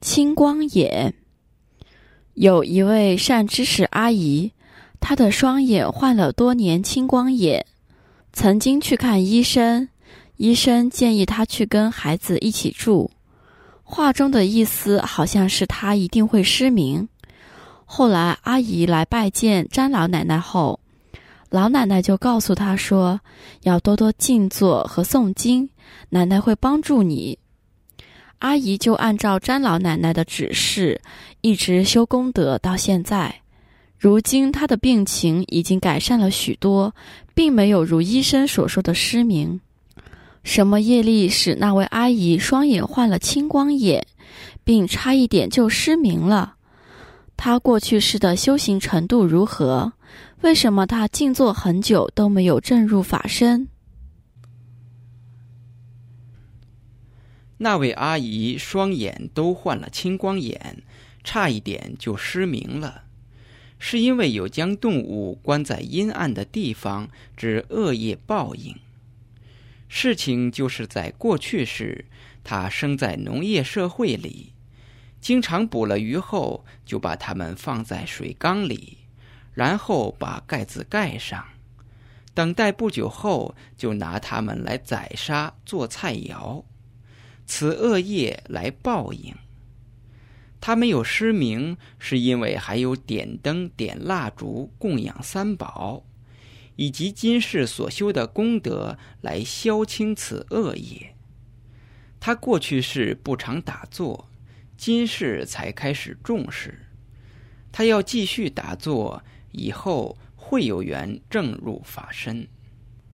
青光眼。有一位善知识阿姨，她的双眼患了多年青光眼，曾经去看医生，医生建议她去跟孩子一起住。话中的意思好像是她一定会失明。后来阿姨来拜见詹老奶奶后，老奶奶就告诉她说：“要多多静坐和诵经，奶奶会帮助你。”阿姨就按照詹老奶奶的指示，一直修功德到现在。如今她的病情已经改善了许多，并没有如医生所说的失明。什么业力使那位阿姨双眼患了青光眼，并差一点就失明了？她过去世的修行程度如何？为什么她静坐很久都没有证入法身？那位阿姨双眼都患了青光眼，差一点就失明了，是因为有将动物关在阴暗的地方之恶业报应。事情就是在过去时，她生在农业社会里，经常捕了鱼后，就把它们放在水缸里，然后把盖子盖上，等待不久后，就拿它们来宰杀做菜肴。此恶业来报应。他没有失明，是因为还有点灯、点蜡烛供养三宝，以及今世所修的功德来消清此恶业。他过去世不常打坐，今世才开始重视。他要继续打坐，以后会有缘正入法身。